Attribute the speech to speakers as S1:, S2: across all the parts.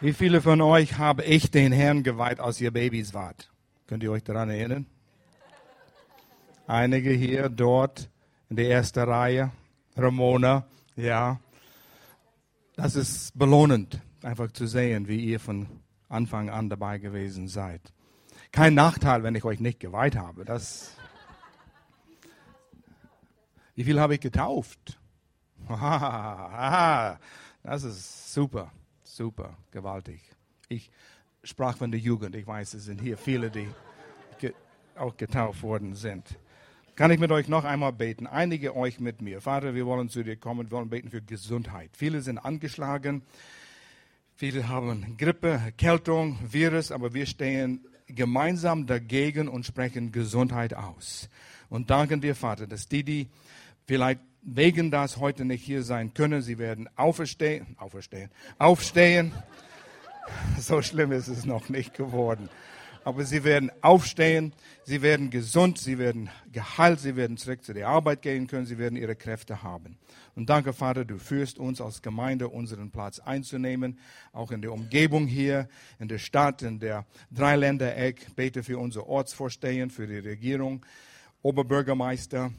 S1: Wie viele von euch habe ich den Herrn geweiht, als ihr Babys wart? Könnt ihr euch daran erinnern? Einige hier, dort, in der ersten Reihe. Ramona, ja. Das ist belohnend, einfach zu sehen, wie ihr von Anfang an dabei gewesen seid. Kein Nachteil, wenn ich euch nicht geweiht habe. Das wie viel habe ich getauft? Das ist super, super, gewaltig. Ich sprach von der Jugend. Ich weiß, es sind hier viele, die auch getauft worden sind. Kann ich mit euch noch einmal beten? Einige euch mit mir. Vater, wir wollen zu dir kommen, wir wollen beten für Gesundheit. Viele sind angeschlagen, viele haben Grippe, Erkältung, Virus, aber wir stehen gemeinsam dagegen und sprechen Gesundheit aus. Und danken dir, Vater, dass die, die vielleicht wegen das heute nicht hier sein können, sie werden auferstehen, auferstehen, aufstehen. So schlimm ist es noch nicht geworden aber sie werden aufstehen, sie werden gesund, sie werden geheilt, sie werden zurück zu der Arbeit gehen können, sie werden ihre Kräfte haben. Und danke, Vater, du führst uns als Gemeinde, unseren Platz einzunehmen, auch in der Umgebung hier, in der Stadt, in der Dreiländereck. Bete für unsere Ortsvorstehen, für die Regierung, Oberbürgermeister,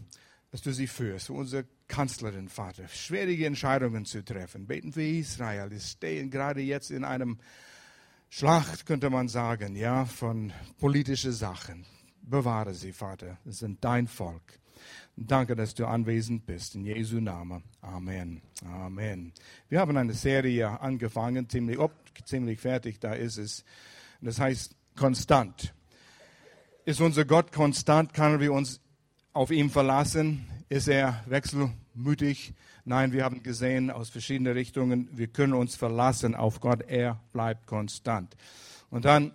S1: dass du sie führst, für unsere Kanzlerin, Vater, schwierige Entscheidungen zu treffen. Beten für Israel. Die stehen gerade jetzt in einem Schlacht, könnte man sagen, ja, von politischen Sachen. Bewahre sie, Vater. Es sind dein Volk. Danke, dass du anwesend bist. In Jesu Namen. Amen. Amen. Wir haben eine Serie angefangen, ziemlich, oh, ziemlich fertig, da ist es. Das heißt konstant. Ist unser Gott konstant? Können wir uns auf ihn verlassen? Ist er wechselmütig? Nein, wir haben gesehen aus verschiedenen Richtungen, wir können uns verlassen auf Gott, er bleibt konstant. Und dann,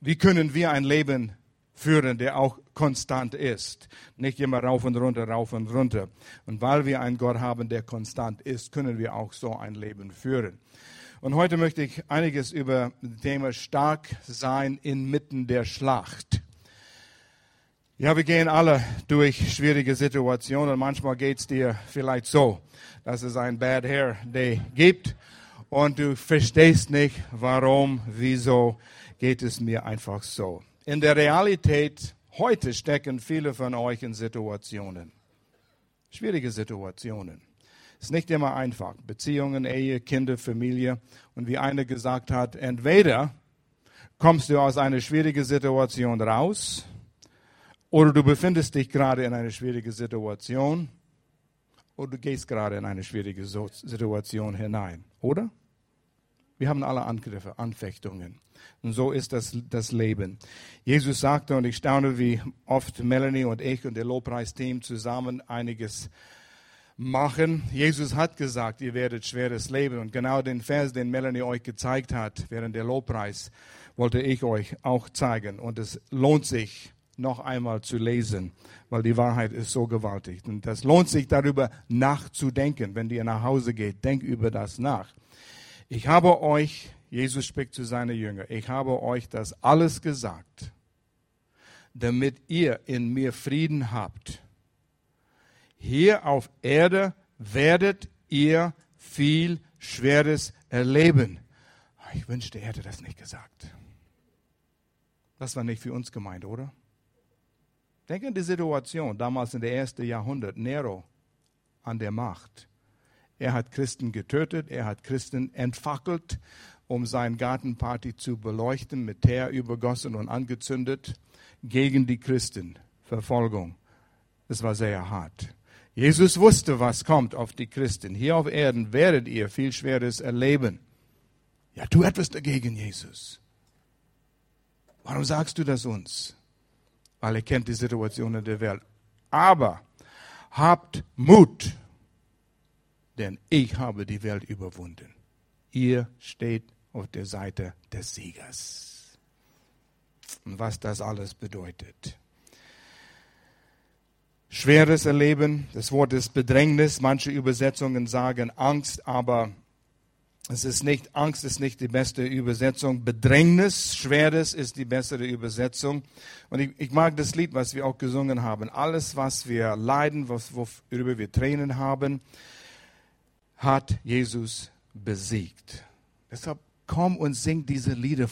S1: wie können wir ein Leben führen, der auch konstant ist? Nicht immer rauf und runter, rauf und runter. Und weil wir einen Gott haben, der konstant ist, können wir auch so ein Leben führen. Und heute möchte ich einiges über das Thema stark sein inmitten der Schlacht ja, wir gehen alle durch schwierige Situationen. Manchmal geht es dir vielleicht so, dass es ein Bad Hair Day gibt und du verstehst nicht, warum, wieso geht es mir einfach so. In der Realität heute stecken viele von euch in Situationen, schwierige Situationen. Es ist nicht immer einfach. Beziehungen, Ehe, Kinder, Familie. Und wie einer gesagt hat, entweder kommst du aus einer schwierigen Situation raus oder du befindest dich gerade in einer schwierigen Situation oder du gehst gerade in eine schwierige Situation hinein, oder? Wir haben alle Angriffe, Anfechtungen. Und so ist das, das Leben. Jesus sagte, und ich staune, wie oft Melanie und ich und der Lobpreisteam zusammen einiges machen. Jesus hat gesagt, ihr werdet schweres Leben. Und genau den Vers, den Melanie euch gezeigt hat während der Lobpreis, wollte ich euch auch zeigen. Und es lohnt sich, noch einmal zu lesen, weil die Wahrheit ist so gewaltig. Und das lohnt sich darüber nachzudenken. Wenn ihr nach Hause geht, denkt über das nach. Ich habe euch, Jesus spricht zu seinen Jüngern, ich habe euch das alles gesagt, damit ihr in mir Frieden habt. Hier auf Erde werdet ihr viel Schweres erleben. Ich wünschte, er hätte das nicht gesagt. Das war nicht für uns gemeint, oder? Denke an die Situation damals in der ersten Jahrhundert, Nero an der Macht. Er hat Christen getötet, er hat Christen entfackelt, um sein Gartenparty zu beleuchten, mit Teer übergossen und angezündet, gegen die Christen. Verfolgung. Es war sehr hart. Jesus wusste, was kommt auf die Christen. Hier auf Erden werdet ihr viel Schweres erleben. Ja, tu etwas dagegen, Jesus. Warum sagst du das uns? Weil er kennt die Situationen der Welt. Aber habt Mut, denn ich habe die Welt überwunden. Ihr steht auf der Seite des Siegers. Und was das alles bedeutet. Schweres Erleben, das Wort ist Bedrängnis. Manche Übersetzungen sagen Angst, aber es ist nicht, Angst ist nicht die beste Übersetzung. Bedrängnis, Schweres ist die bessere Übersetzung. Und ich, ich mag das Lied, was wir auch gesungen haben. Alles, was wir leiden, was, worüber wir Tränen haben, hat Jesus besiegt. Deshalb komm und sing diese Lieder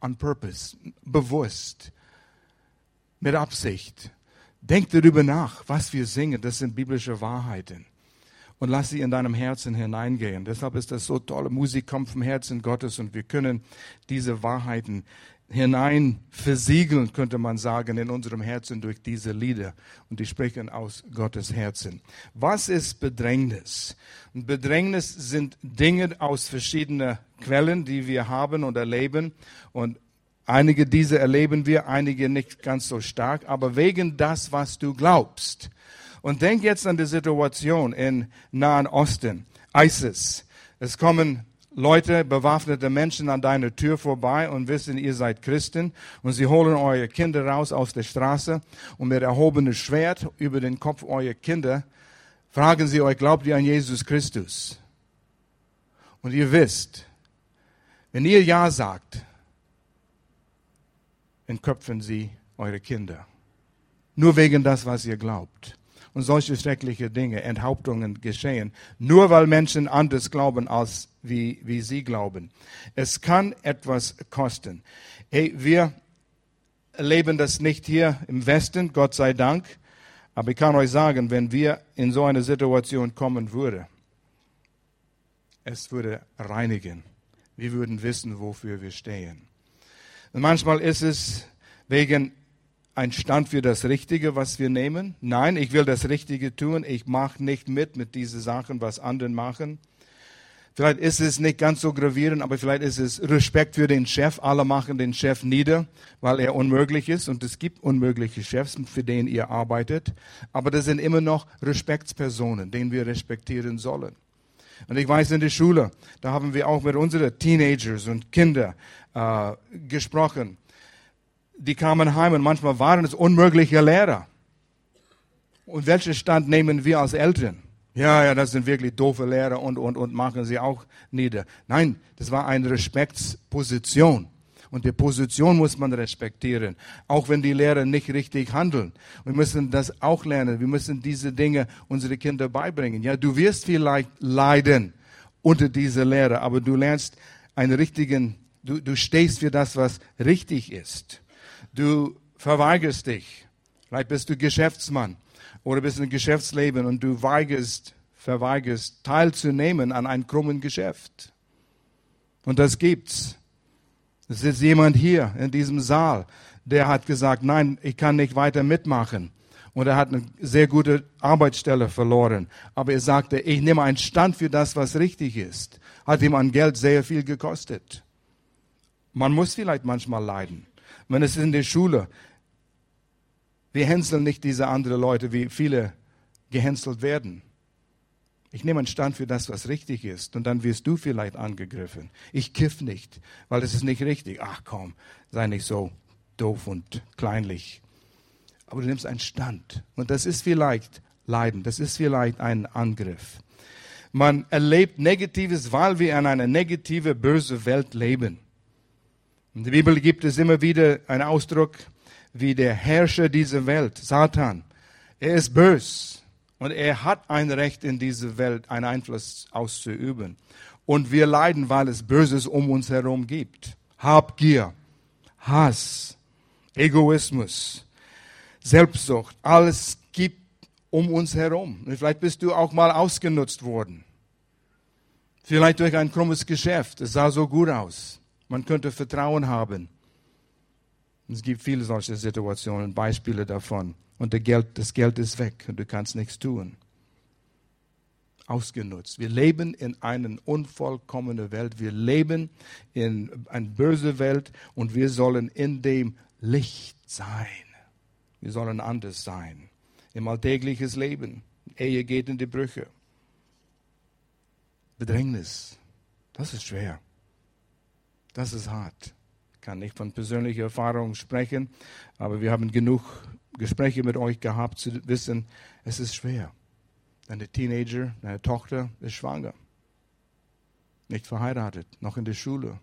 S1: on purpose, bewusst, mit Absicht. Denk darüber nach, was wir singen. Das sind biblische Wahrheiten. Und lass sie in deinem Herzen hineingehen. Deshalb ist das so toll. Musik kommt vom Herzen Gottes und wir können diese Wahrheiten hinein versiegeln, könnte man sagen, in unserem Herzen durch diese Lieder. Und die sprechen aus Gottes Herzen. Was ist Bedrängnis? Bedrängnis sind Dinge aus verschiedenen Quellen, die wir haben und erleben. Und einige diese erleben wir, einige nicht ganz so stark, aber wegen das, was du glaubst. Und denk jetzt an die Situation in Nahen Osten. ISIS. Es kommen Leute, bewaffnete Menschen an deiner Tür vorbei und wissen, ihr seid Christen und sie holen eure Kinder raus aus der Straße und mit erhobenem Schwert über den Kopf eurer Kinder fragen sie euch, glaubt ihr an Jesus Christus? Und ihr wisst, wenn ihr Ja sagt, entköpfen sie eure Kinder. Nur wegen das, was ihr glaubt und solche schreckliche Dinge, Enthauptungen geschehen, nur weil Menschen anders glauben als wie, wie sie glauben. Es kann etwas kosten. Hey, wir erleben das nicht hier im Westen, Gott sei Dank, aber ich kann euch sagen, wenn wir in so eine Situation kommen würden, es würde reinigen. Wir würden wissen, wofür wir stehen. Und manchmal ist es wegen ein Stand für das Richtige, was wir nehmen. Nein, ich will das Richtige tun. Ich mache nicht mit mit diesen Sachen, was andere machen. Vielleicht ist es nicht ganz so gravierend, aber vielleicht ist es Respekt für den Chef. Alle machen den Chef nieder, weil er unmöglich ist. Und es gibt unmögliche Chefs, für den ihr arbeitet. Aber das sind immer noch Respektspersonen, denen wir respektieren sollen. Und ich weiß, in der Schule, da haben wir auch mit unseren Teenagers und Kindern äh, gesprochen die kamen heim und manchmal waren es unmögliche Lehrer. Und welchen Stand nehmen wir als Eltern? Ja, ja, das sind wirklich doofe Lehrer und, und, und machen sie auch nieder. Nein, das war eine Respektsposition. Und die Position muss man respektieren, auch wenn die Lehrer nicht richtig handeln. Wir müssen das auch lernen. Wir müssen diese Dinge unsere Kinder beibringen. Ja, du wirst vielleicht leiden unter dieser Lehre, aber du lernst einen richtigen, du, du stehst für das, was richtig ist. Du verweigerst dich. Vielleicht bist du Geschäftsmann oder bist im Geschäftsleben und du weigerst, verweigerst, teilzunehmen an einem krummen Geschäft. Und das gibt's. Es ist jemand hier in diesem Saal, der hat gesagt, nein, ich kann nicht weiter mitmachen. Und er hat eine sehr gute Arbeitsstelle verloren. Aber er sagte, ich nehme einen Stand für das, was richtig ist. Hat ihm an Geld sehr viel gekostet. Man muss vielleicht manchmal leiden. Wenn es in der Schule, wir hänseln nicht diese anderen Leute, wie viele gehänselt werden. Ich nehme einen Stand für das, was richtig ist, und dann wirst du vielleicht angegriffen. Ich kiff nicht, weil es ist nicht richtig. Ach komm, sei nicht so doof und kleinlich. Aber du nimmst einen Stand. Und das ist vielleicht Leiden, das ist vielleicht ein Angriff. Man erlebt Negatives, weil wir in einer negative, böse Welt leben. In der Bibel gibt es immer wieder einen Ausdruck wie der Herrscher dieser Welt, Satan. Er ist bös und er hat ein Recht in dieser Welt, einen Einfluss auszuüben. Und wir leiden, weil es Böses um uns herum gibt. Habgier, Hass, Egoismus, Selbstsucht, alles gibt um uns herum. Und vielleicht bist du auch mal ausgenutzt worden. Vielleicht durch ein krummes Geschäft. Es sah so gut aus. Man könnte Vertrauen haben. Es gibt viele solche Situationen, Beispiele davon. Und das Geld, ist weg und du kannst nichts tun. Ausgenutzt. Wir leben in einer unvollkommenen Welt. Wir leben in einer bösen Welt und wir sollen in dem Licht sein. Wir sollen anders sein. Im alltägliches Leben. Ehe geht in die Brüche. Bedrängnis. Das ist schwer. Das ist hart. Ich kann nicht von persönlicher Erfahrung sprechen, aber wir haben genug Gespräche mit euch gehabt, zu wissen, es ist schwer. Deine Teenager, deine Tochter ist schwanger. Nicht verheiratet, noch in der Schule.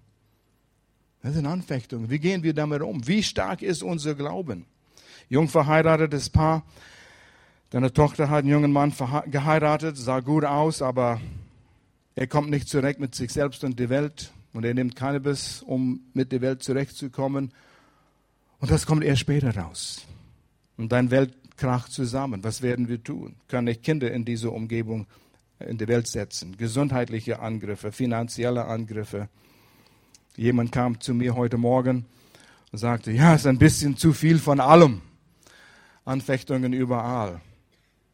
S1: Das sind Anfechtungen. Wie gehen wir damit um? Wie stark ist unser Glauben? Jung verheiratetes Paar. Deine Tochter hat einen jungen Mann geheiratet, sah gut aus, aber er kommt nicht zurecht mit sich selbst und der Welt und er nimmt Cannabis, um mit der Welt zurechtzukommen. Und das kommt erst später raus. Und dein Welt kracht zusammen. Was werden wir tun? Kann ich Kinder in diese Umgebung in die Welt setzen? Gesundheitliche Angriffe, finanzielle Angriffe. Jemand kam zu mir heute Morgen und sagte, ja, es ist ein bisschen zu viel von allem. Anfechtungen überall.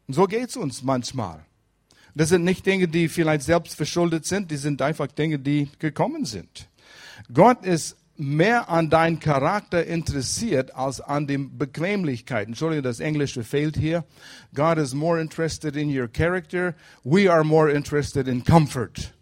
S1: Und so geht es uns manchmal. Das sind nicht Dinge, die vielleicht selbst verschuldet sind, die sind einfach Dinge, die gekommen sind. Gott ist mehr an dein Charakter interessiert als an die Bequemlichkeit. Entschuldigung, das Englische fehlt hier. God is more interested in your character. We are more interested in comfort.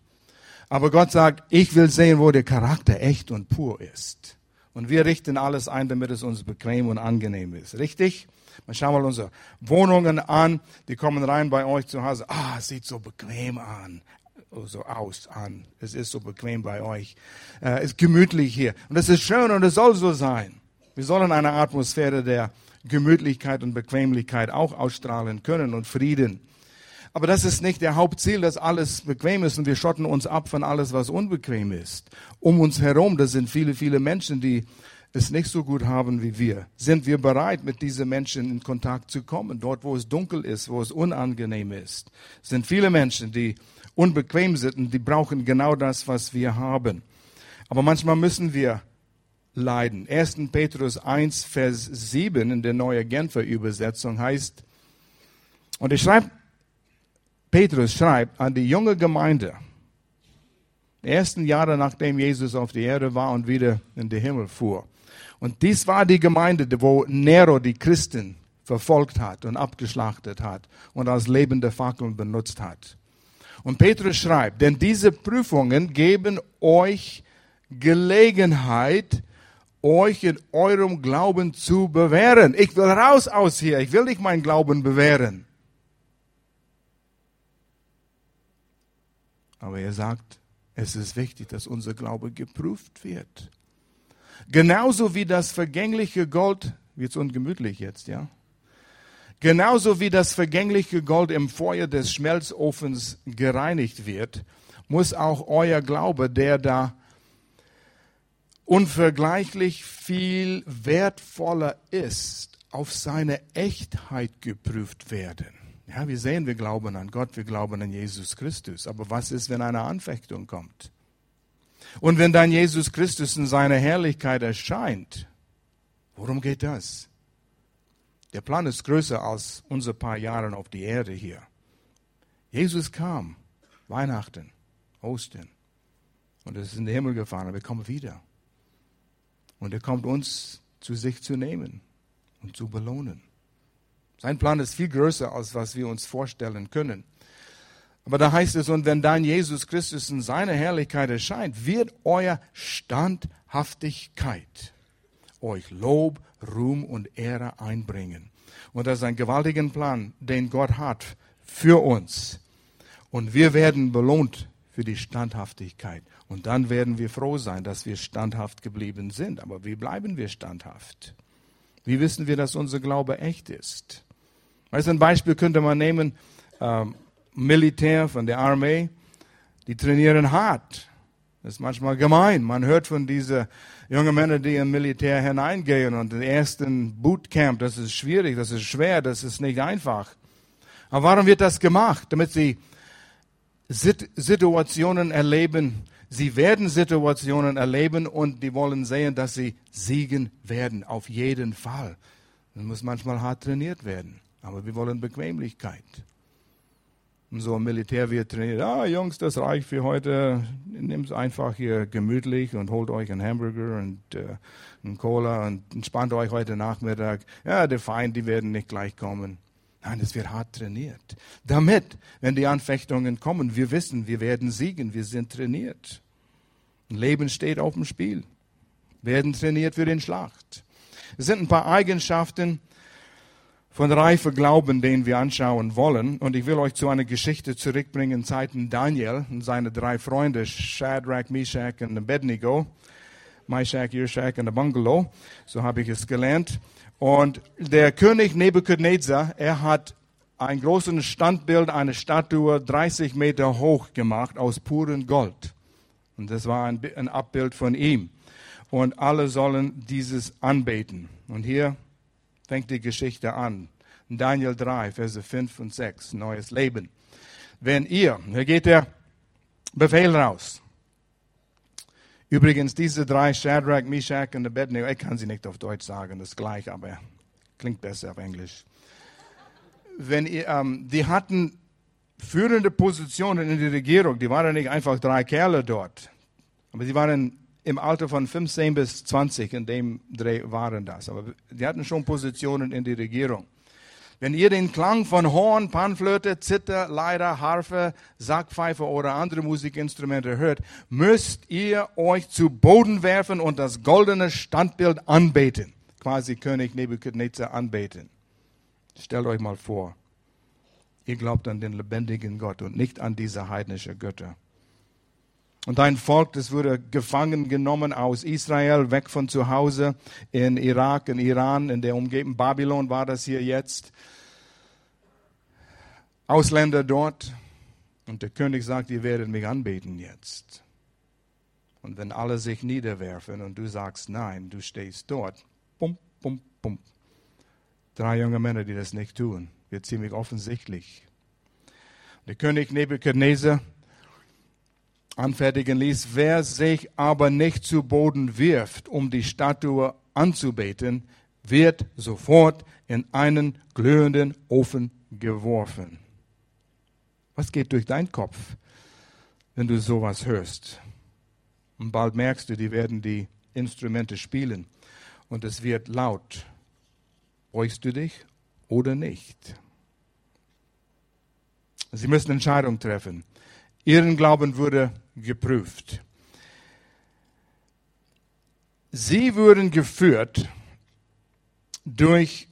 S1: Aber Gott sagt, ich will sehen, wo der Charakter echt und pur ist. Und wir richten alles ein, damit es uns bequem und angenehm ist. Richtig? Man schaut mal unsere Wohnungen an. Die kommen rein bei euch zu Hause. Ah, es sieht so bequem an so aus an. Es ist so bequem bei euch. Es äh, ist gemütlich hier. Und es ist schön und es soll so sein. Wir sollen eine Atmosphäre der Gemütlichkeit und Bequemlichkeit auch ausstrahlen können und Frieden. Aber das ist nicht der Hauptziel, dass alles bequem ist und wir schotten uns ab von alles, was unbequem ist. Um uns herum, das sind viele, viele Menschen, die es nicht so gut haben wie wir. Sind wir bereit, mit diesen Menschen in Kontakt zu kommen? Dort, wo es dunkel ist, wo es unangenehm ist, sind viele Menschen, die unbequem sind und die brauchen genau das, was wir haben. Aber manchmal müssen wir leiden. 1. Petrus 1, Vers 7 in der neuen Genfer Übersetzung heißt, und ich schreibe, Petrus schreibt an die junge Gemeinde, die ersten Jahre nachdem Jesus auf der Erde war und wieder in den Himmel fuhr. Und dies war die Gemeinde, wo Nero die Christen verfolgt hat und abgeschlachtet hat und als lebende Fackeln benutzt hat. Und Petrus schreibt, denn diese Prüfungen geben euch Gelegenheit, euch in eurem Glauben zu bewähren. Ich will raus aus hier. Ich will nicht meinen Glauben bewähren. Aber er sagt, es ist wichtig, dass unser Glaube geprüft wird. Genauso wie das vergängliche Gold, wird es ungemütlich jetzt, ja? Genauso wie das vergängliche Gold im Feuer des Schmelzofens gereinigt wird, muss auch euer Glaube, der da unvergleichlich viel wertvoller ist, auf seine Echtheit geprüft werden. Ja, wir sehen, wir glauben an Gott, wir glauben an Jesus Christus. Aber was ist, wenn eine Anfechtung kommt? Und wenn dann Jesus Christus in seiner Herrlichkeit erscheint, worum geht das? Der Plan ist größer als unsere paar Jahre auf die Erde hier. Jesus kam, Weihnachten, Ostern, und er ist in den Himmel gefahren, aber er kommt wieder. Und er kommt uns zu sich zu nehmen und zu belohnen. Sein Plan ist viel größer, als was wir uns vorstellen können. Aber da heißt es, und wenn dann Jesus Christus in seiner Herrlichkeit erscheint, wird euer Standhaftigkeit euch Lob, Ruhm und Ehre einbringen. Und das ist ein gewaltiger Plan, den Gott hat für uns. Und wir werden belohnt für die Standhaftigkeit. Und dann werden wir froh sein, dass wir standhaft geblieben sind. Aber wie bleiben wir standhaft? Wie wissen wir, dass unser Glaube echt ist? Weißt du, ein Beispiel könnte man nehmen, ähm, Militär von der Armee, die trainieren hart. Das ist manchmal gemein. Man hört von diesen jungen Männern, die im Militär hineingehen und den ersten Bootcamp, das ist schwierig, das ist schwer, das ist nicht einfach. Aber warum wird das gemacht? Damit sie Situationen erleben. Sie werden Situationen erleben und die wollen sehen, dass sie siegen werden. Auf jeden Fall. Das muss manchmal hart trainiert werden. Aber wir wollen Bequemlichkeit. Und so im Militär wird trainiert, ah Jungs, das reicht für heute, nehmt es einfach hier gemütlich und holt euch einen Hamburger und äh, einen Cola und entspannt euch heute Nachmittag. Ja, der Feind, die werden nicht gleich kommen. Nein, es wird hart trainiert. Damit, wenn die Anfechtungen kommen, wir wissen, wir werden siegen, wir sind trainiert. Ein Leben steht auf dem Spiel. Wir werden trainiert für den Schlacht. Es sind ein paar Eigenschaften, von reife Glauben, den wir anschauen wollen. Und ich will euch zu einer Geschichte zurückbringen in Zeiten Daniel und seine drei Freunde, Shadrach, Meshach und Abednego. Meshach, Yershach und Bungalow. So habe ich es gelernt. Und der König Nebuchadnezzar, er hat ein großes Standbild, eine Statue 30 Meter hoch gemacht aus purem Gold. Und das war ein, ein Abbild von ihm. Und alle sollen dieses anbeten. Und hier fängt die Geschichte an. Daniel 3, Verse 5 und 6, neues Leben. Wenn ihr, hier geht der Befehl raus. Übrigens, diese drei, Shadrach, Meshach und Abednego, ich kann sie nicht auf Deutsch sagen, das ist gleich, aber klingt besser auf Englisch. Wenn ihr, ähm, die hatten führende Positionen in der Regierung, die waren nicht einfach drei Kerle dort, aber sie waren im Alter von 15 bis 20, in dem Dreh waren das. Aber die hatten schon Positionen in der Regierung. Wenn ihr den Klang von Horn, Panflöte, Zither, Leiter, Harfe, Sackpfeife oder andere Musikinstrumente hört, müsst ihr euch zu Boden werfen und das goldene Standbild anbeten. Quasi König Nebuchadnezzar anbeten. Stellt euch mal vor, ihr glaubt an den lebendigen Gott und nicht an diese heidnische Götter. Und ein Volk, das wurde gefangen genommen aus Israel, weg von zu Hause, in Irak, in Iran, in der Umgebung Babylon war das hier jetzt. Ausländer dort. Und der König sagt, ihr werdet mich anbeten jetzt. Und wenn alle sich niederwerfen und du sagst nein, du stehst dort, bum, bum, bum. Drei junge Männer, die das nicht tun, wird ziemlich offensichtlich. Der König Nebuchadnezzar anfertigen ließ, wer sich aber nicht zu Boden wirft, um die Statue anzubeten, wird sofort in einen glühenden Ofen geworfen. Was geht durch deinen Kopf, wenn du sowas hörst? Und bald merkst du, die werden die Instrumente spielen und es wird laut. Beugst du dich oder nicht? Sie müssen Entscheidungen treffen. Ihren Glauben wurde geprüft. Sie wurden geführt durch,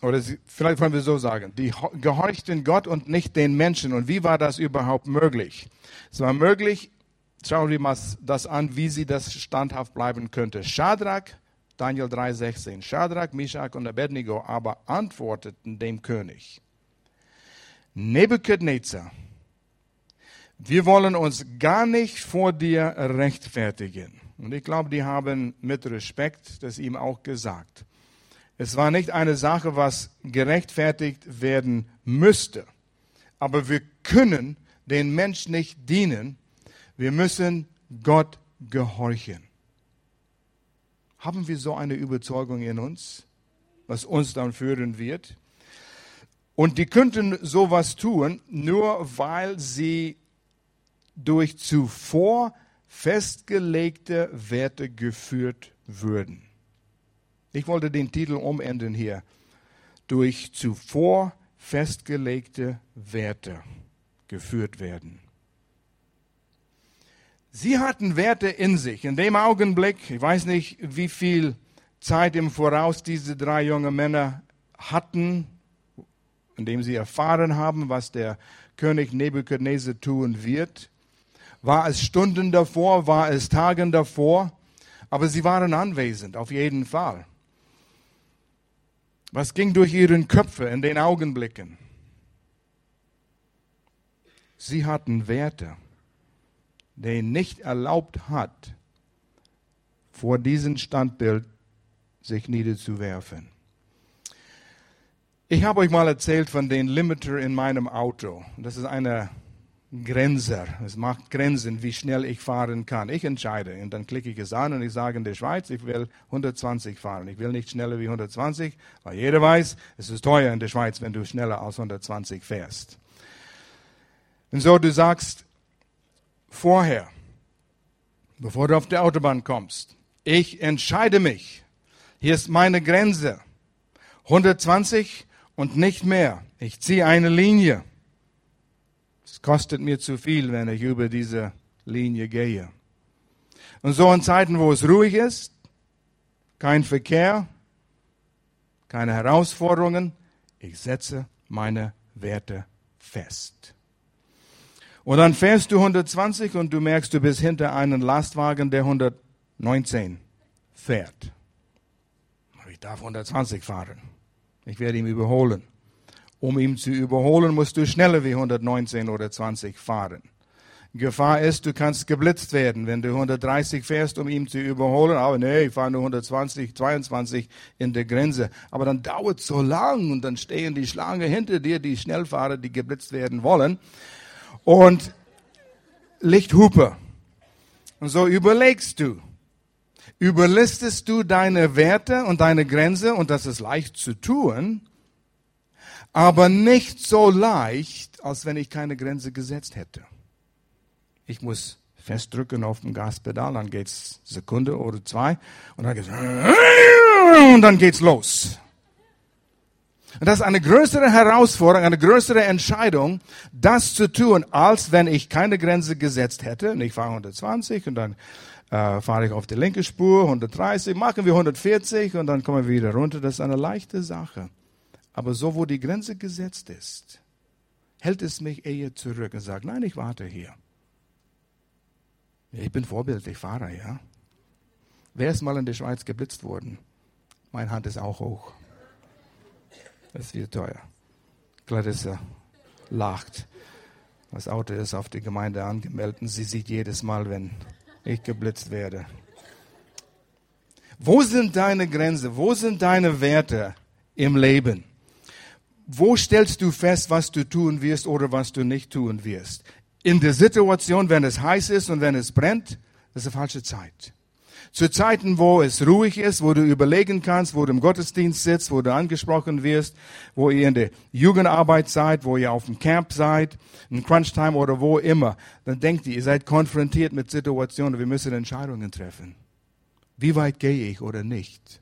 S1: oder sie, vielleicht wollen wir so sagen, die gehorchten Gott und nicht den Menschen. Und wie war das überhaupt möglich? Es war möglich, schauen wir mal das an, wie sie das standhaft bleiben könnte. Shadrach, Daniel 3,16. Shadrach, Meshach und Abednego aber antworteten dem König. Nebuchadnezzar, wir wollen uns gar nicht vor dir rechtfertigen. Und ich glaube, die haben mit Respekt das ihm auch gesagt. Es war nicht eine Sache, was gerechtfertigt werden müsste. Aber wir können den Menschen nicht dienen. Wir müssen Gott gehorchen. Haben wir so eine Überzeugung in uns, was uns dann führen wird? Und die könnten sowas tun, nur weil sie durch zuvor festgelegte Werte geführt würden. Ich wollte den Titel umenden hier. Durch zuvor festgelegte Werte geführt werden. Sie hatten Werte in sich. In dem Augenblick, ich weiß nicht, wie viel Zeit im Voraus diese drei junge Männer hatten, indem sie erfahren haben, was der König Nebuchadnezzar tun wird. War es Stunden davor, war es Tagen davor, aber sie waren anwesend, auf jeden Fall. Was ging durch ihren Köpfe in den Augenblicken? Sie hatten Werte, die nicht erlaubt hat, vor diesem Standbild sich niederzuwerfen. Ich habe euch mal erzählt von den Limiter in meinem Auto. Das ist eine Grenzer. Es macht Grenzen, wie schnell ich fahren kann. Ich entscheide und dann klicke ich es an und ich sage in der Schweiz, ich will 120 fahren. Ich will nicht schneller wie 120, weil jeder weiß, es ist teuer in der Schweiz, wenn du schneller als 120 fährst. Und so du sagst vorher, bevor du auf die Autobahn kommst, ich entscheide mich. Hier ist meine Grenze. 120 und nicht mehr. Ich ziehe eine Linie. Es kostet mir zu viel, wenn ich über diese Linie gehe. Und so in Zeiten, wo es ruhig ist, kein Verkehr, keine Herausforderungen, ich setze meine Werte fest. Und dann fährst du 120 und du merkst, du bist hinter einem Lastwagen, der 119 fährt. Ich darf 120 fahren. Ich werde ihn überholen. Um ihn zu überholen, musst du schneller wie 119 oder 20 fahren. Gefahr ist, du kannst geblitzt werden, wenn du 130 fährst, um ihn zu überholen. Aber nee, ich fahre nur 120, 22 in der Grenze. Aber dann dauert es so lang und dann stehen die Schlange hinter dir, die Schnellfahrer, die geblitzt werden wollen. Und Lichthupe. Und so überlegst du. Überlistest du deine Werte und deine Grenze, und das ist leicht zu tun, aber nicht so leicht, als wenn ich keine Grenze gesetzt hätte. Ich muss festdrücken auf dem Gaspedal, dann geht's Sekunde oder zwei und dann geht's und dann geht's los. Und das ist eine größere Herausforderung, eine größere Entscheidung, das zu tun, als wenn ich keine Grenze gesetzt hätte. Und ich fahre 120 und dann äh, fahre ich auf die linke Spur, 130, machen wir 140 und dann kommen wir wieder runter. Das ist eine leichte Sache. Aber so, wo die Grenze gesetzt ist, hält es mich eher zurück und sagt, nein, ich warte hier. Ich bin vorbildlich Fahrer, ja. Wer ist mal in der Schweiz geblitzt worden? Meine Hand ist auch hoch. Das wird teuer. Clarissa lacht. Das Auto ist auf die Gemeinde angemeldet sie sieht jedes Mal, wenn ich geblitzt werde. Wo sind deine Grenzen? Wo sind deine Werte im Leben? Wo stellst du fest, was du tun wirst oder was du nicht tun wirst? In der Situation, wenn es heiß ist und wenn es brennt, das ist eine falsche Zeit. Zu Zeiten, wo es ruhig ist, wo du überlegen kannst, wo du im Gottesdienst sitzt, wo du angesprochen wirst, wo ihr in der Jugendarbeit seid, wo ihr auf dem Camp seid, in Crunchtime oder wo immer, dann denkt ihr, ihr seid konfrontiert mit Situationen, wir müssen Entscheidungen treffen. Wie weit gehe ich oder nicht?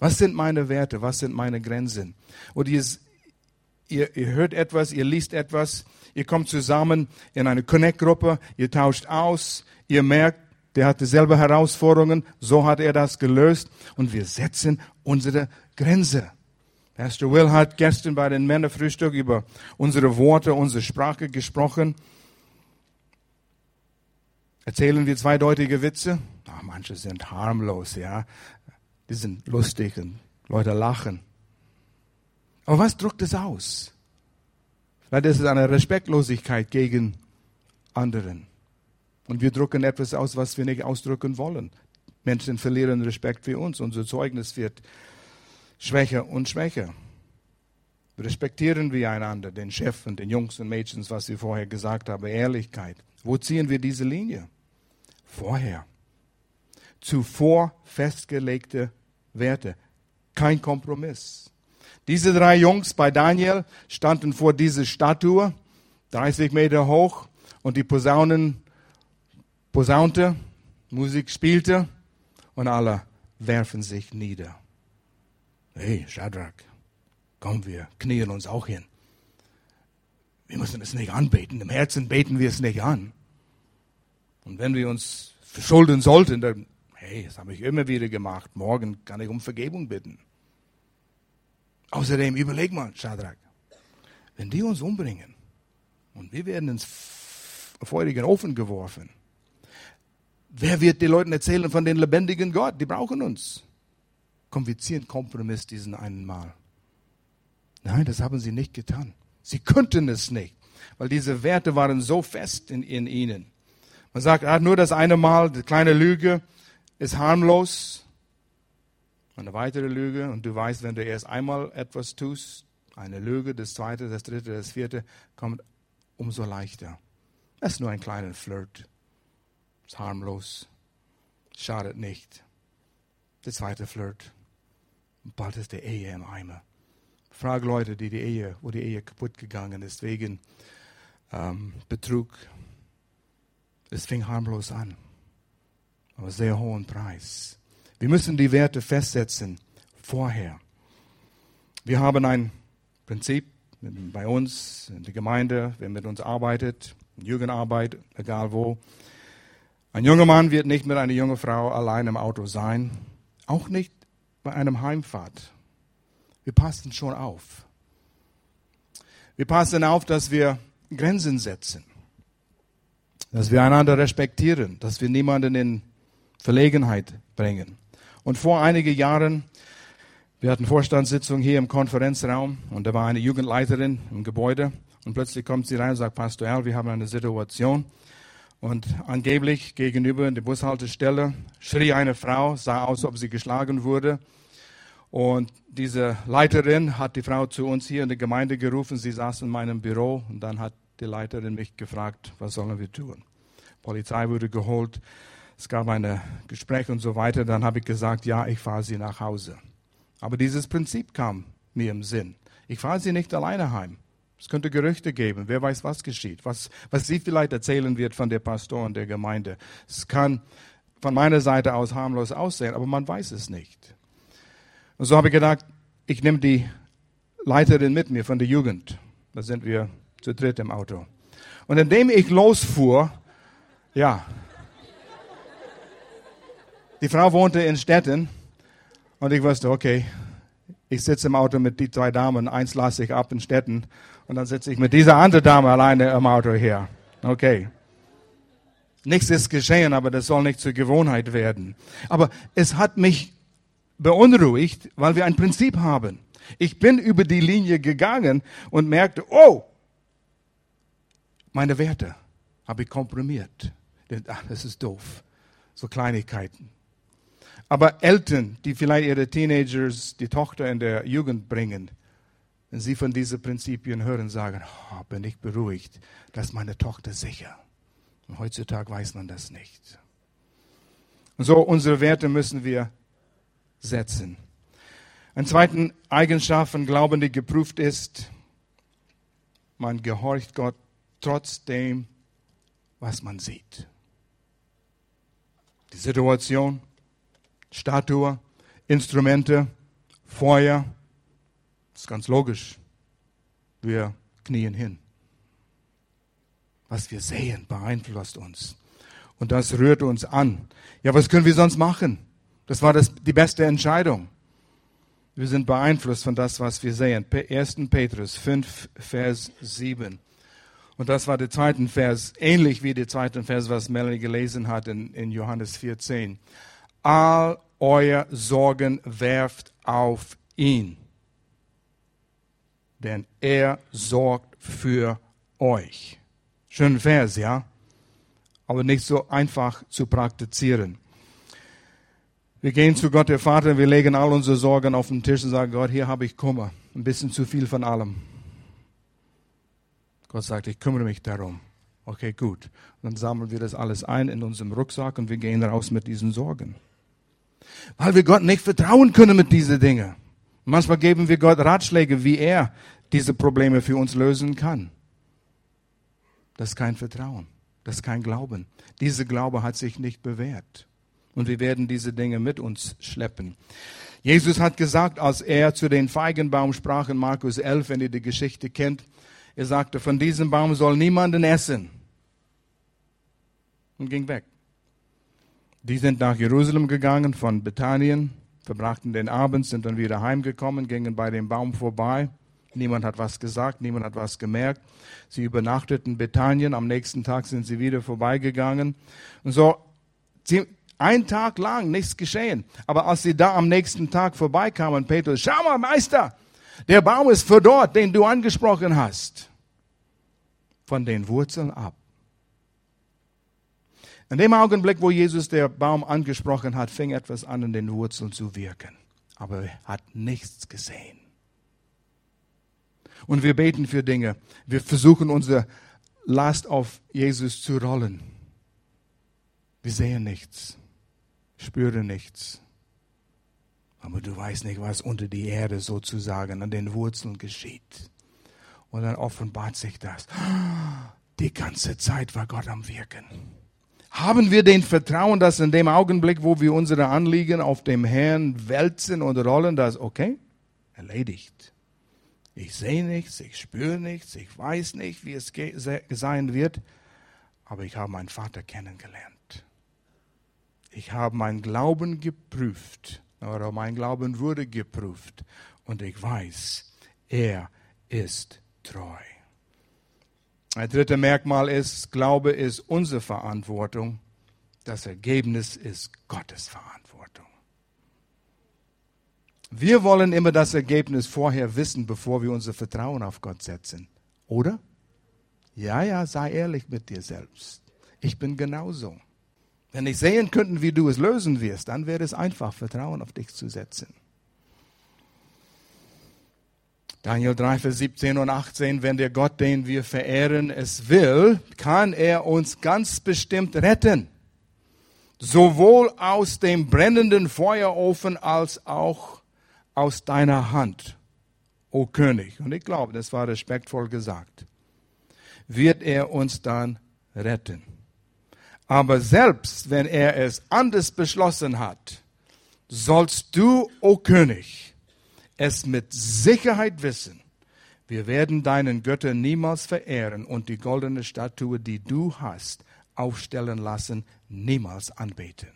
S1: Was sind meine Werte? Was sind meine Grenzen? Und ihr, ihr, ihr hört etwas, ihr liest etwas, ihr kommt zusammen in eine Connect-Gruppe, ihr tauscht aus, ihr merkt, der hatte selber Herausforderungen, so hat er das gelöst und wir setzen unsere Grenze. Pastor Will hat gestern bei den Männerfrühstück über unsere Worte, unsere Sprache gesprochen. Erzählen wir zweideutige Witze? Ach, manche sind harmlos, ja. Die sind lustig und Leute lachen. Aber was drückt es aus? Vielleicht ist es eine Respektlosigkeit gegen anderen. Und wir drücken etwas aus, was wir nicht ausdrücken wollen. Menschen verlieren Respekt für uns. Unser Zeugnis wird schwächer und schwächer. Respektieren wir einander, den Chef und den Jungs und Mädchen, was wir vorher gesagt haben, Ehrlichkeit. Wo ziehen wir diese Linie? Vorher. Zuvor festgelegte Werte. Kein Kompromiss. Diese drei Jungs bei Daniel standen vor dieser Statue, 30 Meter hoch, und die Posaunen posaunte, Musik spielte und alle werfen sich nieder. Hey, Shadrach, komm, wir knien uns auch hin. Wir müssen es nicht anbeten. Im Herzen beten wir es nicht an. Und wenn wir uns verschulden sollten, dann, hey, das habe ich immer wieder gemacht. Morgen kann ich um Vergebung bitten. Außerdem, überleg mal, Shadrach, wenn die uns umbringen und wir werden ins feurigen Ofen geworfen, Wer wird den Leuten erzählen von den lebendigen Gott? Die brauchen uns. Ziehen Kompromiss diesen einen Mal. Nein, das haben sie nicht getan. Sie könnten es nicht, weil diese Werte waren so fest in, in ihnen. Man sagt, ah, nur das eine Mal, die kleine Lüge ist harmlos. Eine weitere Lüge und du weißt, wenn du erst einmal etwas tust, eine Lüge, das zweite, das dritte, das vierte, kommt umso leichter. Das ist nur ein kleiner Flirt. Ist harmlos. Schadet nicht. Der zweite Flirt. Bald ist die Ehe im Eimer. Frag Leute, die die Ehe, wo die Ehe kaputt gegangen ist wegen ähm, Betrug. Es fing harmlos an, aber sehr hohen Preis. Wir müssen die Werte festsetzen vorher. Wir haben ein Prinzip bei uns in der Gemeinde, wer mit uns arbeitet, Jugendarbeit, egal wo. Ein junger Mann wird nicht mit einer jungen Frau allein im Auto sein, auch nicht bei einem Heimfahrt. Wir passen schon auf. Wir passen auf, dass wir Grenzen setzen, dass wir einander respektieren, dass wir niemanden in Verlegenheit bringen. Und vor einigen Jahren, wir hatten Vorstandssitzung hier im Konferenzraum und da war eine Jugendleiterin im Gebäude und plötzlich kommt sie rein und sagt, Pastor Al, wir haben eine Situation Und angeblich gegenüber der Bushaltestelle schrie eine Frau, sah aus, ob sie geschlagen wurde. Und diese Leiterin hat die Frau zu uns hier in der Gemeinde gerufen. Sie saß in meinem Büro und dann hat die Leiterin mich gefragt, was sollen wir tun? Polizei wurde geholt. Es gab ein Gespräch und so weiter. Dann habe ich gesagt, ja, ich fahre sie nach Hause. Aber dieses Prinzip kam mir im Sinn. Ich fahre sie nicht alleine heim. Es könnte Gerüchte geben. Wer weiß, was geschieht. Was, was sie vielleicht erzählen wird von der Pastor und der Gemeinde. Es kann von meiner Seite aus harmlos aussehen, aber man weiß es nicht. Und so habe ich gedacht, ich nehme die Leiterin mit mir von der Jugend. Da sind wir zu dritt im Auto. Und indem ich losfuhr, ja, die Frau wohnte in Städten und ich wusste, okay, ich sitze im Auto mit die zwei Damen, eins lasse ich ab in Städten und dann sitze ich mit dieser anderen Dame alleine im Auto hier. Okay. Nichts ist geschehen, aber das soll nicht zur Gewohnheit werden. Aber es hat mich beunruhigt, weil wir ein Prinzip haben. Ich bin über die Linie gegangen und merkte, oh, meine Werte habe ich komprimiert. Ach, das ist doof. So Kleinigkeiten. Aber Eltern, die vielleicht ihre Teenagers, die Tochter in der Jugend bringen, wenn sie von diesen Prinzipien hören, sagen, oh, bin ich beruhigt, dass meine Tochter sicher. Und heutzutage weiß man das nicht. Und so unsere Werte müssen wir setzen. Eine zweite Eigenschaft von Glauben, die geprüft ist, man gehorcht Gott trotzdem, was man sieht. Die Situation, Statue, Instrumente, Feuer. Das ist ganz logisch. Wir knien hin. Was wir sehen, beeinflusst uns. Und das rührt uns an. Ja, was können wir sonst machen? Das war das, die beste Entscheidung. Wir sind beeinflusst von das, was wir sehen. 1. Petrus 5, Vers 7. Und das war der zweite Vers, ähnlich wie der zweite Vers, was Melanie gelesen hat in, in Johannes 14 all euer Sorgen werft auf ihn, denn er sorgt für euch. Schönen Vers, ja? Aber nicht so einfach zu praktizieren. Wir gehen zu Gott, der Vater, wir legen all unsere Sorgen auf den Tisch und sagen, Gott, hier habe ich Kummer, ein bisschen zu viel von allem. Gott sagt, ich kümmere mich darum. Okay, gut. Dann sammeln wir das alles ein in unserem Rucksack und wir gehen raus mit diesen Sorgen. Weil wir Gott nicht vertrauen können mit diesen Dingen. Manchmal geben wir Gott Ratschläge, wie er diese Probleme für uns lösen kann. Das ist kein Vertrauen. Das ist kein Glauben. Dieser Glaube hat sich nicht bewährt. Und wir werden diese Dinge mit uns schleppen. Jesus hat gesagt, als er zu den Feigenbaum sprach in Markus 11, wenn ihr die Geschichte kennt, er sagte, von diesem Baum soll niemanden essen. Und ging weg. Die sind nach Jerusalem gegangen von Bethanien, verbrachten den Abend, sind dann wieder heimgekommen, gingen bei dem Baum vorbei. Niemand hat was gesagt, niemand hat was gemerkt. Sie übernachteten Bethanien, am nächsten Tag sind sie wieder vorbeigegangen. Und so, ein Tag lang nichts geschehen. Aber als sie da am nächsten Tag vorbeikamen, Petrus, schau mal, Meister, der Baum ist verdorrt, den du angesprochen hast. Von den Wurzeln ab. In dem Augenblick, wo Jesus der Baum angesprochen hat, fing etwas an, in den Wurzeln zu wirken. Aber er hat nichts gesehen. Und wir beten für Dinge. Wir versuchen unsere Last auf Jesus zu rollen. Wir sehen nichts, spüren nichts. Aber du weißt nicht, was unter die Erde sozusagen an den Wurzeln geschieht. Und dann offenbart sich das. Die ganze Zeit war Gott am Wirken. Haben wir den Vertrauen, dass in dem Augenblick, wo wir unsere Anliegen auf dem Herrn wälzen und rollen, das okay, erledigt. Ich sehe nichts, ich spüre nichts, ich weiß nicht, wie es sein wird, aber ich habe meinen Vater kennengelernt. Ich habe meinen Glauben geprüft, oder mein Glauben wurde geprüft und ich weiß, er ist treu. Ein drittes Merkmal ist, Glaube ist unsere Verantwortung. Das Ergebnis ist Gottes Verantwortung. Wir wollen immer das Ergebnis vorher wissen, bevor wir unser Vertrauen auf Gott setzen. Oder? Ja, ja, sei ehrlich mit dir selbst. ich bin genauso. Wenn ich sehen könnte, wie du es lösen wirst, dann wäre es einfach, Vertrauen auf dich zu setzen. Daniel 3, Vers 17 und 18, wenn der Gott, den wir verehren, es will, kann er uns ganz bestimmt retten. Sowohl aus dem brennenden Feuerofen als auch aus deiner Hand, o König. Und ich glaube, das war respektvoll gesagt. Wird er uns dann retten. Aber selbst wenn er es anders beschlossen hat, sollst du, o König, es mit Sicherheit wissen, wir werden deinen Göttern niemals verehren und die goldene Statue, die du hast, aufstellen lassen, niemals anbeten.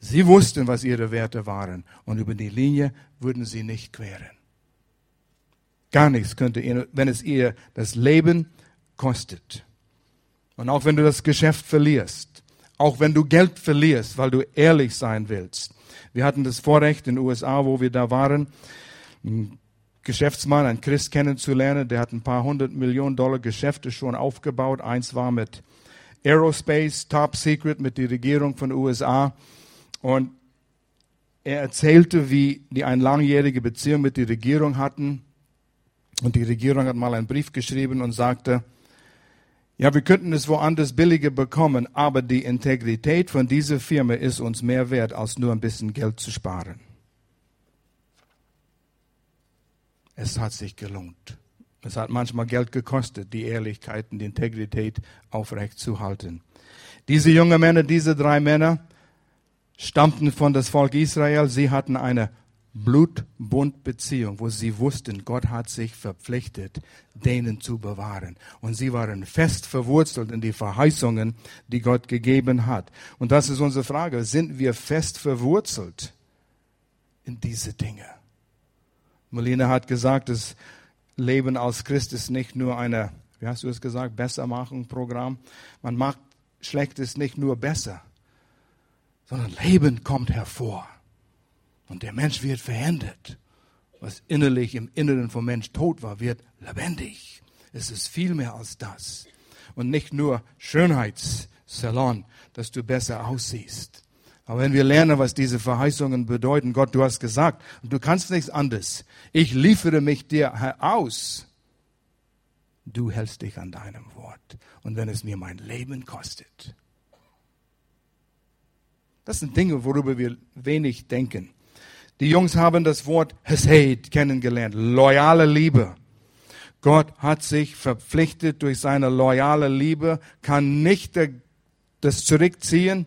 S1: Sie wussten, was ihre Werte waren und über die Linie würden sie nicht queren. Gar nichts könnte ihnen, wenn es ihr das Leben kostet. Und auch wenn du das Geschäft verlierst, auch wenn du Geld verlierst, weil du ehrlich sein willst. Wir hatten das Vorrecht in den USA, wo wir da waren, einen Geschäftsmann, einen Christ kennenzulernen. Der hat ein paar hundert Millionen Dollar Geschäfte schon aufgebaut. Eins war mit Aerospace, Top Secret, mit der Regierung von den USA. Und er erzählte, wie die eine langjährige Beziehung mit der Regierung hatten. Und die Regierung hat mal einen Brief geschrieben und sagte, ja, wir könnten es woanders billiger bekommen, aber die Integrität von dieser Firma ist uns mehr wert, als nur ein bisschen Geld zu sparen. Es hat sich gelohnt. Es hat manchmal Geld gekostet, die Ehrlichkeit und die Integrität aufrechtzuhalten. Diese jungen Männer, diese drei Männer, stammten von das Volk Israel. Sie hatten eine Blutbundbeziehung, wo sie wussten, Gott hat sich verpflichtet, denen zu bewahren. Und sie waren fest verwurzelt in die Verheißungen, die Gott gegeben hat. Und das ist unsere Frage. Sind wir fest verwurzelt in diese Dinge? Molina hat gesagt, das Leben als Christ ist nicht nur eine, wie hast du es gesagt, Bessermachung-Programm. Man macht Schlechtes nicht nur besser, sondern Leben kommt hervor. Und der Mensch wird verändert. Was innerlich im Inneren vom Mensch tot war, wird lebendig. Es ist viel mehr als das. Und nicht nur Schönheitssalon, dass du besser aussiehst. Aber wenn wir lernen, was diese Verheißungen bedeuten, Gott, du hast gesagt, du kannst nichts anderes. Ich liefere mich dir aus. Du hältst dich an deinem Wort. Und wenn es mir mein Leben kostet. Das sind Dinge, worüber wir wenig denken. Die Jungs haben das Wort Hesed kennengelernt. Loyale Liebe. Gott hat sich verpflichtet durch seine loyale Liebe, kann nicht das zurückziehen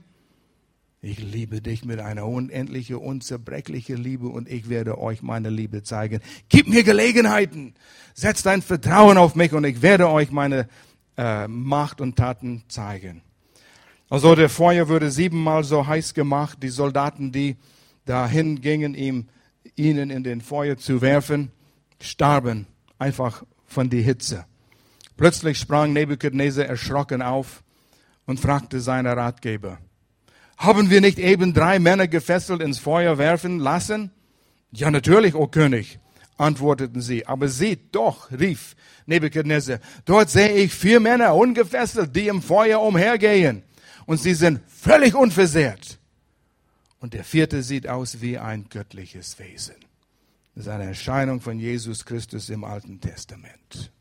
S1: ich liebe dich mit einer unendlichen, unzerbrechlichen Liebe und ich werde euch meine Liebe zeigen. Gib mir Gelegenheiten. Setzt dein Vertrauen auf mich und ich werde euch meine äh, Macht und Taten zeigen. Also der Feuer wurde siebenmal so heiß gemacht. Die Soldaten, die dahin gingen, ihm, ihnen in den Feuer zu werfen, starben einfach von der Hitze. Plötzlich sprang Nebuchadnezzar erschrocken auf und fragte seine Ratgeber, haben wir nicht eben drei Männer gefesselt ins Feuer werfen lassen? Ja, natürlich, o König, antworteten sie. Aber seht doch, rief Nebuchadnezzar, dort sehe ich vier Männer ungefesselt, die im Feuer umhergehen. Und sie sind völlig unversehrt. Und der vierte sieht aus wie ein göttliches Wesen. Das ist eine Erscheinung von Jesus Christus im Alten Testament.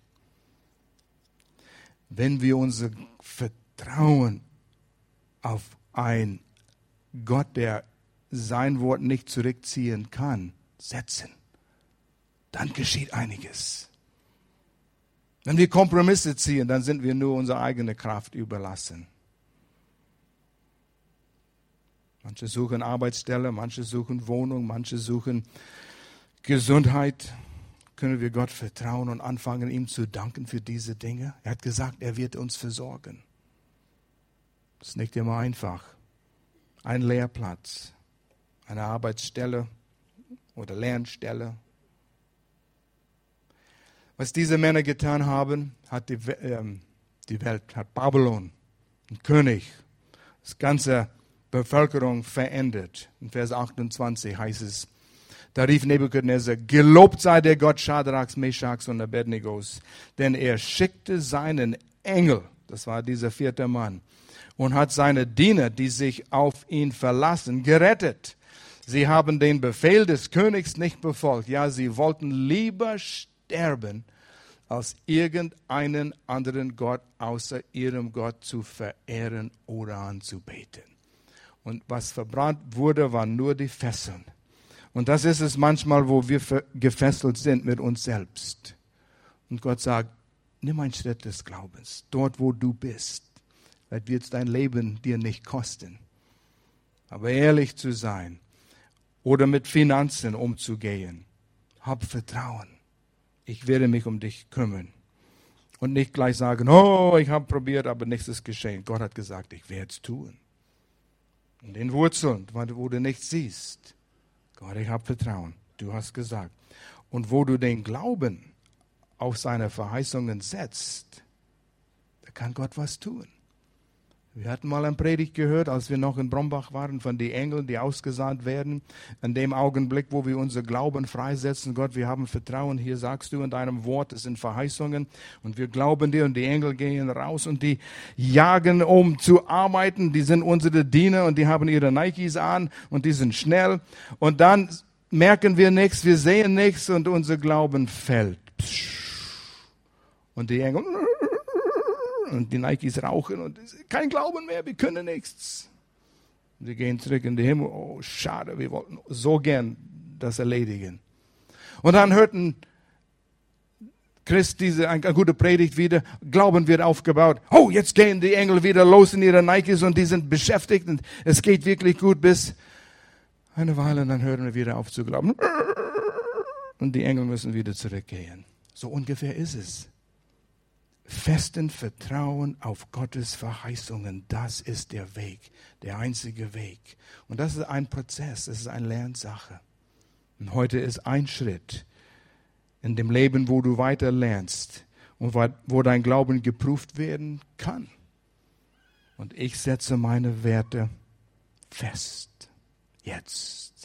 S1: Wenn wir unser Vertrauen auf ein Gott, der sein Wort nicht zurückziehen kann, setzen, dann geschieht einiges. Wenn wir Kompromisse ziehen, dann sind wir nur unserer eigenen Kraft überlassen. Manche suchen Arbeitsstelle, manche suchen Wohnung, manche suchen Gesundheit. Können wir Gott vertrauen und anfangen, ihm zu danken für diese Dinge? Er hat gesagt, er wird uns versorgen. Das ist nicht immer einfach ein Lehrplatz, eine Arbeitsstelle oder Lernstelle. Was diese Männer getan haben, hat die, äh, die Welt, hat Babylon, ein König, das ganze Bevölkerung verändert. In Vers 28 heißt es, da rief Nebuchadnezzar, gelobt sei der Gott Shadrachs, Meshachs und Abednegos, denn er schickte seinen Engel, das war dieser vierte Mann, und hat seine Diener, die sich auf ihn verlassen, gerettet. Sie haben den Befehl des Königs nicht befolgt. Ja, sie wollten lieber sterben, als irgendeinen anderen Gott außer ihrem Gott zu verehren oder anzubeten. Und was verbrannt wurde, waren nur die Fesseln. Und das ist es manchmal, wo wir gefesselt sind mit uns selbst. Und Gott sagt, nimm einen Schritt des Glaubens, dort wo du bist. Vielleicht wird dein Leben dir nicht kosten. Aber ehrlich zu sein oder mit Finanzen umzugehen, hab Vertrauen. Ich werde mich um dich kümmern. Und nicht gleich sagen, oh, ich habe probiert, aber nichts ist geschehen. Gott hat gesagt, ich werde es tun. In den Wurzeln, wo du nichts siehst. Gott, ich habe Vertrauen. Du hast gesagt. Und wo du den Glauben auf seine Verheißungen setzt, da kann Gott was tun. Wir hatten mal eine Predigt gehört, als wir noch in Brombach waren, von den Engeln, die ausgesandt werden. In dem Augenblick, wo wir unser Glauben freisetzen, Gott, wir haben Vertrauen. Hier sagst du in deinem Wort, es sind Verheißungen. Und wir glauben dir und die Engel gehen raus und die jagen, um zu arbeiten. Die sind unsere Diener und die haben ihre Nikes an und die sind schnell. Und dann merken wir nichts, wir sehen nichts und unser Glauben fällt. Und die Engel und die Nikes rauchen und kein Glauben mehr, wir können nichts. Sie gehen zurück in den Himmel. Oh, schade, wir wollten so gern das erledigen. Und dann hörten Christ diese eine gute Predigt wieder, Glauben wird aufgebaut. Oh, jetzt gehen die Engel wieder los in ihre Nikes und die sind beschäftigt und es geht wirklich gut bis eine Weile und dann hören wir wieder auf zu glauben. Und die Engel müssen wieder zurückgehen. So ungefähr ist es festen Vertrauen auf Gottes Verheißungen, das ist der Weg, der einzige Weg. Und das ist ein Prozess, das ist eine Lernsache. Und heute ist ein Schritt in dem Leben, wo du weiter lernst und wo dein Glauben geprüft werden kann. Und ich setze meine Werte fest. Jetzt.